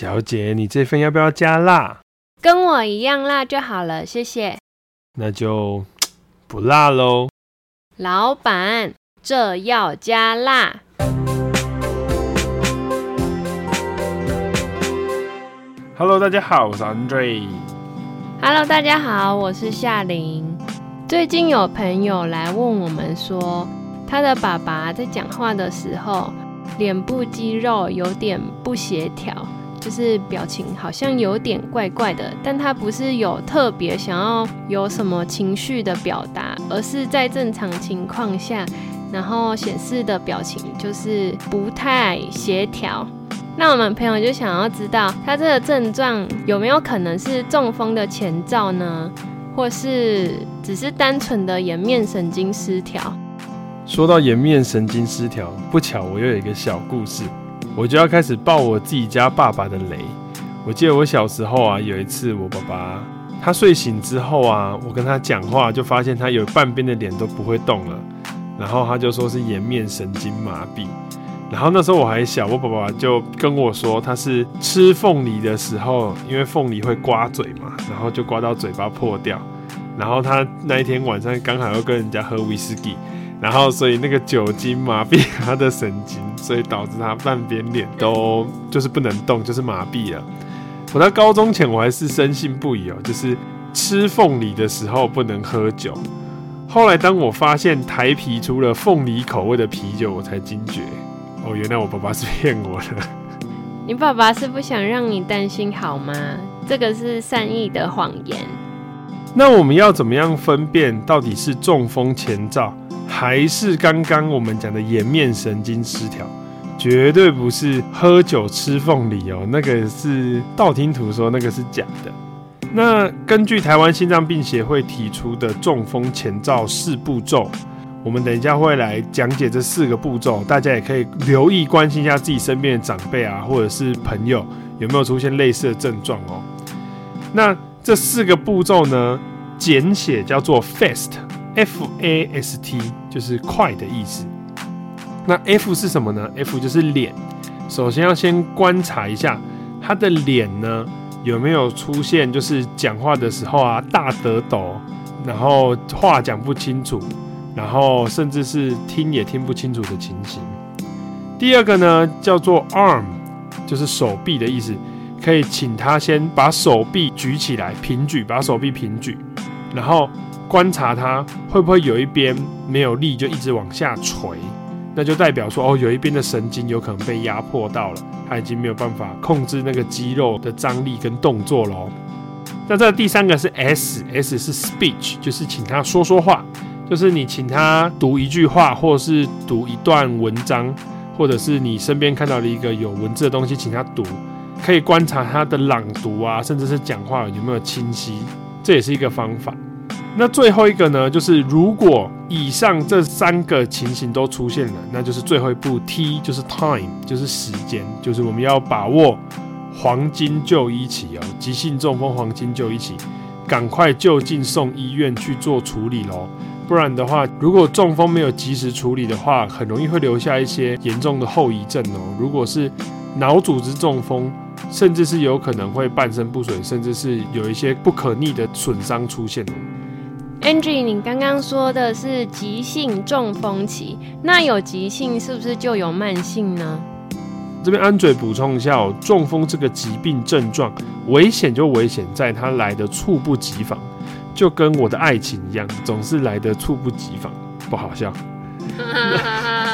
小姐，你这份要不要加辣？跟我一样辣就好了，谢谢。那就 不辣喽。老板，这要加辣。Hello，大家好，我是 Andre。Hello，大家好，我是夏琳。最近有朋友来问我们说，他的爸爸在讲话的时候，脸部肌肉有点不协调。就是表情好像有点怪怪的，但他不是有特别想要有什么情绪的表达，而是在正常情况下，然后显示的表情就是不太协调。那我们朋友就想要知道，他这个症状有没有可能是中风的前兆呢？或是只是单纯的颜面神经失调？说到颜面神经失调，不巧我又有一个小故事。我就要开始爆我自己家爸爸的雷。我记得我小时候啊，有一次我爸爸他睡醒之后啊，我跟他讲话，就发现他有半边的脸都不会动了，然后他就说是颜面神经麻痹。然后那时候我还小，我爸爸就跟我说他是吃凤梨的时候，因为凤梨会刮嘴嘛，然后就刮到嘴巴破掉。然后他那一天晚上刚好又跟人家喝威士忌。然后，所以那个酒精麻痹他的神经，所以导致他半边脸都就是不能动，就是麻痹了。我在高中前我还是深信不疑哦，就是吃凤梨的时候不能喝酒。后来当我发现台啤出了凤梨口味的啤酒，我才惊觉哦，原来我爸爸是骗我的。你爸爸是不想让你担心好吗？这个是善意的谎言。那我们要怎么样分辨到底是中风前兆？还是刚刚我们讲的颜面神经失调，绝对不是喝酒吃凤梨哦，那个是道听途说，那个是假的。那根据台湾心脏病协会提出的中风前兆四步骤，我们等一下会来讲解这四个步骤，大家也可以留意关心一下自己身边的长辈啊，或者是朋友有没有出现类似的症状哦。那这四个步骤呢，简写叫做 FAST。F A S T 就是快的意思。那 F 是什么呢？F 就是脸。首先要先观察一下他的脸呢，有没有出现就是讲话的时候啊大得抖，然后话讲不清楚，然后甚至是听也听不清楚的情形。第二个呢叫做 Arm，就是手臂的意思。可以请他先把手臂举起来，平举，把手臂平举，然后。观察他会不会有一边没有力，就一直往下垂，那就代表说哦，有一边的神经有可能被压迫到了，他已经没有办法控制那个肌肉的张力跟动作喽。那这第三个是 S，S 是 speech，就是请他说说话，就是你请他读一句话，或者是读一段文章，或者是你身边看到了一个有文字的东西，请他读，可以观察他的朗读啊，甚至是讲话有没有清晰，这也是一个方法。那最后一个呢，就是如果以上这三个情形都出现了，那就是最后一步 T，就是 time，就是时间，就是我们要把握黄金就医期哦，急性中风黄金就医期，赶快就近送医院去做处理喽，不然的话，如果中风没有及时处理的话，很容易会留下一些严重的后遗症哦。如果是脑组织中风，甚至是有可能会半身不遂，甚至是有一些不可逆的损伤出现哦。Angie，你刚刚说的是急性中风期，那有急性是不是就有慢性呢？这边 Andre 补充一下哦，中风这个疾病症状危险就危险在它来的猝不及防，就跟我的爱情一样，总是来的猝不及防，不好笑。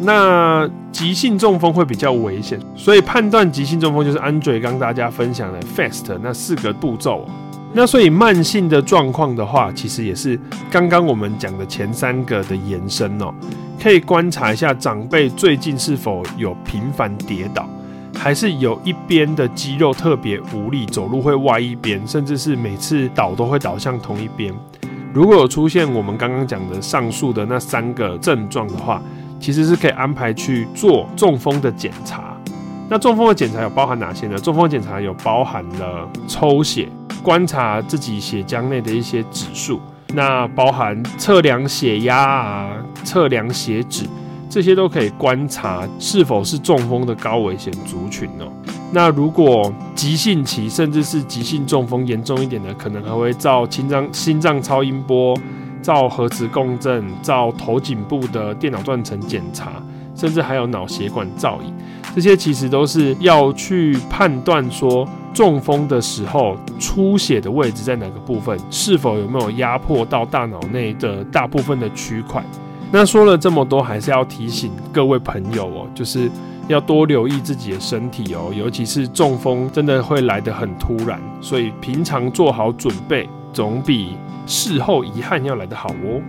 那急性中风会比较危险，所以判断急性中风就是 Andre 刚大家分享的 FAST 那四个步骤。那所以慢性的状况的话，其实也是刚刚我们讲的前三个的延伸哦。可以观察一下长辈最近是否有频繁跌倒，还是有一边的肌肉特别无力，走路会歪一边，甚至是每次倒都会倒向同一边。如果有出现我们刚刚讲的上述的那三个症状的话，其实是可以安排去做中风的检查。那中风的检查有包含哪些呢？中风检查有包含了抽血。观察自己血浆内的一些指数，那包含测量血压啊、测量血脂，这些都可以观察是否是中风的高危险族群哦。那如果急性期甚至是急性中风严重一点的，可能还会照心脏心脏超音波、照核磁共振、照头颈部的电脑断层检查，甚至还有脑血管造影。这些其实都是要去判断说中风的时候出血的位置在哪个部分，是否有没有压迫到大脑内的大部分的区块。那说了这么多，还是要提醒各位朋友哦，就是要多留意自己的身体哦，尤其是中风真的会来得很突然，所以平常做好准备，总比事后遗憾要来得好哦。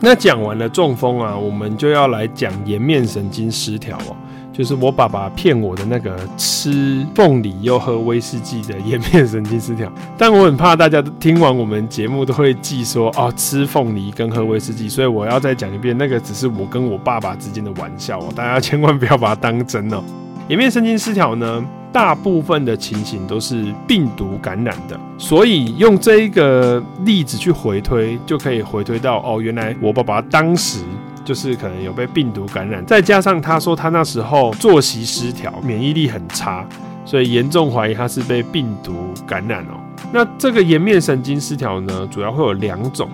那讲完了中风啊，我们就要来讲颜面神经失调哦。就是我爸爸骗我的那个吃凤梨又喝威士忌的颜面神经失调，但我很怕大家听完我们节目都会记说哦，吃凤梨跟喝威士忌，所以我要再讲一遍，那个只是我跟我爸爸之间的玩笑哦，大家千万不要把它当真哦。颜面神经失调呢，大部分的情形都是病毒感染的，所以用这一个例子去回推，就可以回推到哦，原来我爸爸当时。就是可能有被病毒感染，再加上他说他那时候作息失调，免疫力很差，所以严重怀疑他是被病毒感染哦。那这个颜面神经失调呢，主要会有两种，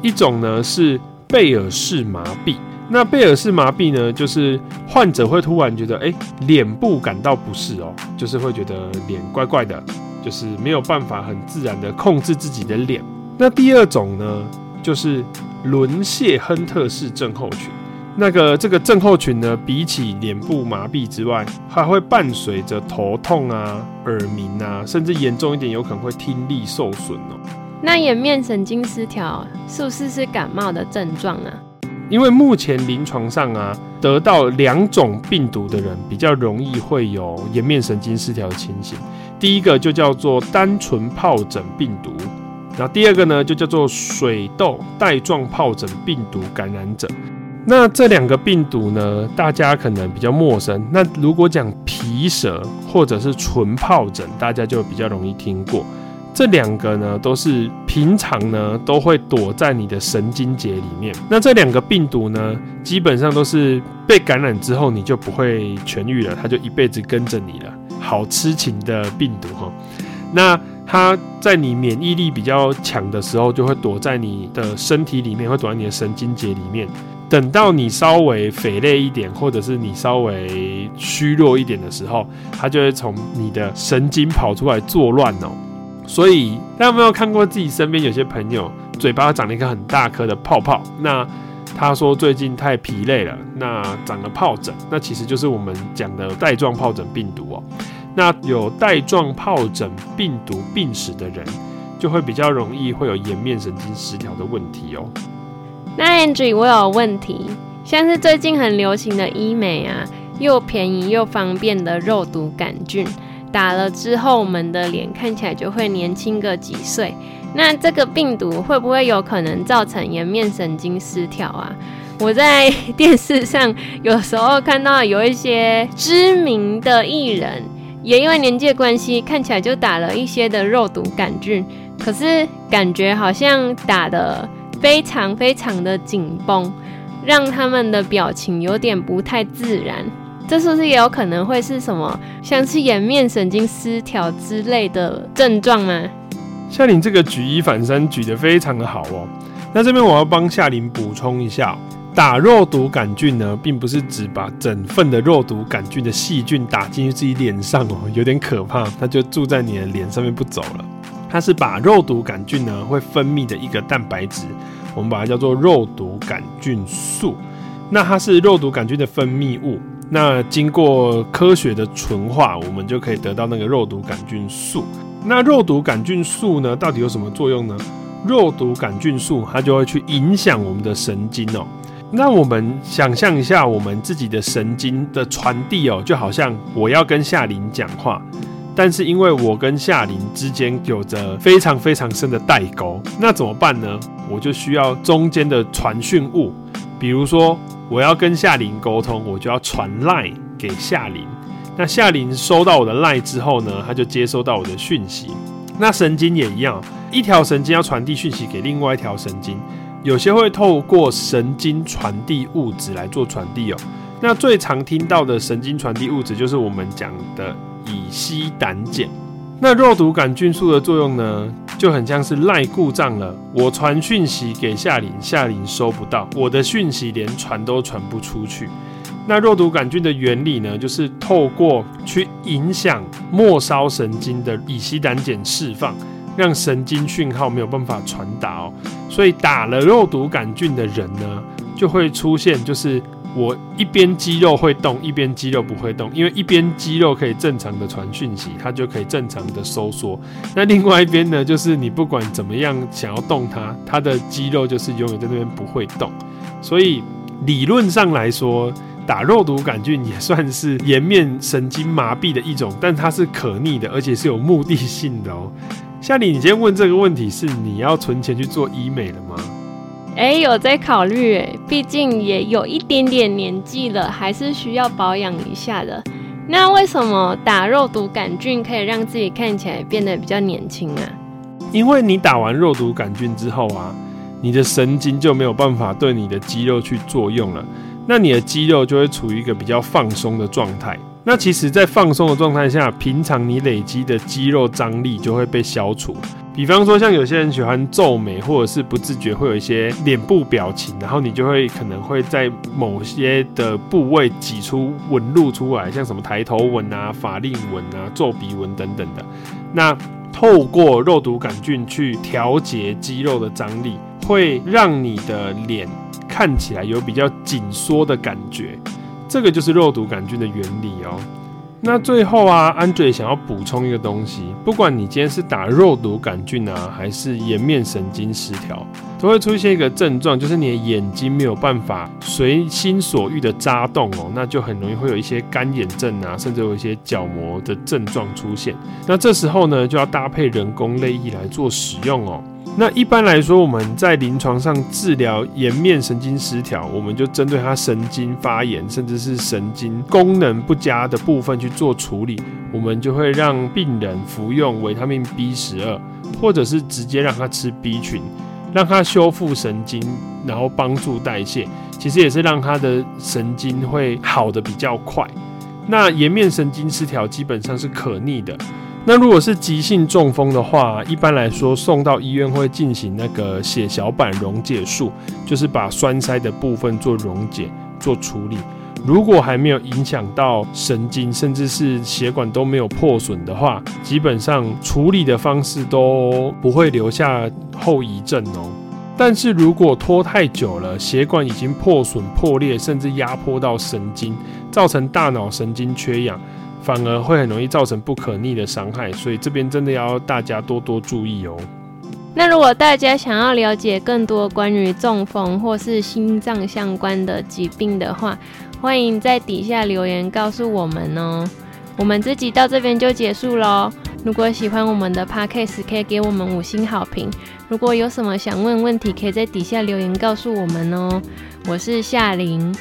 一种呢是贝尔氏麻痹。那贝尔氏麻痹呢，就是患者会突然觉得，哎，脸部感到不适哦，就是会觉得脸怪怪的，就是没有办法很自然的控制自己的脸。那第二种呢，就是。轮谢亨特氏症候群，那个这个症候群呢，比起脸部麻痹之外，还会伴随着头痛啊、耳鸣啊，甚至严重一点，有可能会听力受损哦。那颜面神经失调是不是是感冒的症状啊？因为目前临床上啊，得到两种病毒的人比较容易会有颜面神经失调的情形。第一个就叫做单纯疱疹病毒。然后第二个呢，就叫做水痘带状疱疹病毒感染者。那这两个病毒呢，大家可能比较陌生。那如果讲皮蛇或者是纯疱疹，大家就比较容易听过。这两个呢，都是平常呢都会躲在你的神经节里面。那这两个病毒呢，基本上都是被感染之后你就不会痊愈了，它就一辈子跟着你了。好痴情的病毒哈。那它在你免疫力比较强的时候，就会躲在你的身体里面，会躲在你的神经节里面。等到你稍微肥累一点，或者是你稍微虚弱一点的时候，它就会从你的神经跑出来作乱哦。所以，大家有没有看过自己身边有些朋友嘴巴长了一个很大颗的泡泡？那他说最近太疲累了，那长了疱疹，那其实就是我们讲的带状疱疹病毒哦。那有带状疱疹病毒病史的人，就会比较容易会有颜面神经失调的问题哦。那 Andrew，我有问题，像是最近很流行的医美啊，又便宜又方便的肉毒杆菌，打了之后，我们的脸看起来就会年轻个几岁。那这个病毒会不会有可能造成颜面神经失调啊？我在电视上有时候看到有一些知名的艺人。也因为年纪的关系，看起来就打了一些的肉毒杆菌，可是感觉好像打得非常非常的紧绷，让他们的表情有点不太自然。这是不是也有可能会是什么，像是颜面神经失调之类的症状吗？夏琳这个举一反三举得非常的好哦。那这边我要帮夏琳补充一下。打肉毒杆菌呢，并不是只把整份的肉毒杆菌的细菌打进去自己脸上哦，有点可怕，它就住在你的脸上面不走了。它是把肉毒杆菌呢会分泌的一个蛋白质，我们把它叫做肉毒杆菌素。那它是肉毒杆菌的分泌物，那经过科学的纯化，我们就可以得到那个肉毒杆菌素。那肉毒杆菌素呢，到底有什么作用呢？肉毒杆菌素它就会去影响我们的神经哦。那我们想象一下，我们自己的神经的传递哦，就好像我要跟夏琳讲话，但是因为我跟夏琳之间有着非常非常深的代沟，那怎么办呢？我就需要中间的传讯物，比如说我要跟夏琳沟通，我就要传 LINE 给夏琳。那夏琳收到我的赖之后呢，他就接收到我的讯息。那神经也一样，一条神经要传递讯息给另外一条神经。有些会透过神经传递物质来做传递哦，那最常听到的神经传递物质就是我们讲的乙醯胆碱。那肉毒杆菌素的作用呢，就很像是赖故障了。我传讯息给夏琳，夏琳收不到，我的讯息连传都传不出去。那肉毒杆菌的原理呢，就是透过去影响末梢神经的乙烯胆碱释放，让神经讯号没有办法传达哦。所以打了肉毒杆菌的人呢，就会出现就是。我一边肌肉会动，一边肌肉不会动，因为一边肌肉可以正常的传讯息，它就可以正常的收缩。那另外一边呢，就是你不管怎么样想要动它，它的肌肉就是永远在那边不会动。所以理论上来说，打肉毒杆菌也算是颜面神经麻痹的一种，但它是可逆的，而且是有目的性的哦。夏里，你今天问这个问题是你要存钱去做医美了吗？哎，有在考虑哎，毕竟也有一点点年纪了，还是需要保养一下的。那为什么打肉毒杆菌可以让自己看起来变得比较年轻啊？因为你打完肉毒杆菌之后啊，你的神经就没有办法对你的肌肉去作用了，那你的肌肉就会处于一个比较放松的状态。那其实，在放松的状态下，平常你累积的肌肉张力就会被消除。比方说，像有些人喜欢皱眉，或者是不自觉会有一些脸部表情，然后你就会可能会在某些的部位挤出纹路出来，像什么抬头纹啊、法令纹啊、皱鼻纹等等的。那透过肉毒杆菌去调节肌肉的张力，会让你的脸看起来有比较紧缩的感觉。这个就是肉毒杆菌的原理哦。那最后啊，Andre 想要补充一个东西，不管你今天是打肉毒杆菌啊，还是颜面神经失调，都会出现一个症状，就是你的眼睛没有办法随心所欲的眨动哦，那就很容易会有一些干眼症啊，甚至有一些角膜的症状出现。那这时候呢，就要搭配人工泪液来做使用哦。那一般来说，我们在临床上治疗颜面神经失调，我们就针对它神经发炎，甚至是神经功能不佳的部分去做处理。我们就会让病人服用维他命 B 十二，或者是直接让他吃 B 群，让他修复神经，然后帮助代谢。其实也是让他的神经会好的比较快。那颜面神经失调基本上是可逆的。那如果是急性中风的话，一般来说送到医院会进行那个血小板溶解术，就是把栓塞的部分做溶解、做处理。如果还没有影响到神经，甚至是血管都没有破损的话，基本上处理的方式都不会留下后遗症哦。但是如果拖太久了，血管已经破损、破裂，甚至压迫到神经，造成大脑神经缺氧。反而会很容易造成不可逆的伤害，所以这边真的要大家多多注意哦。那如果大家想要了解更多关于中风或是心脏相关的疾病的话，欢迎在底下留言告诉我们哦。我们这集到这边就结束喽。如果喜欢我们的 Podcast，可以给我们五星好评。如果有什么想问问题，可以在底下留言告诉我们哦。我是夏琳，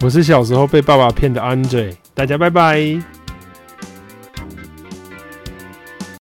我是小时候被爸爸骗的 Andre，大家拜拜。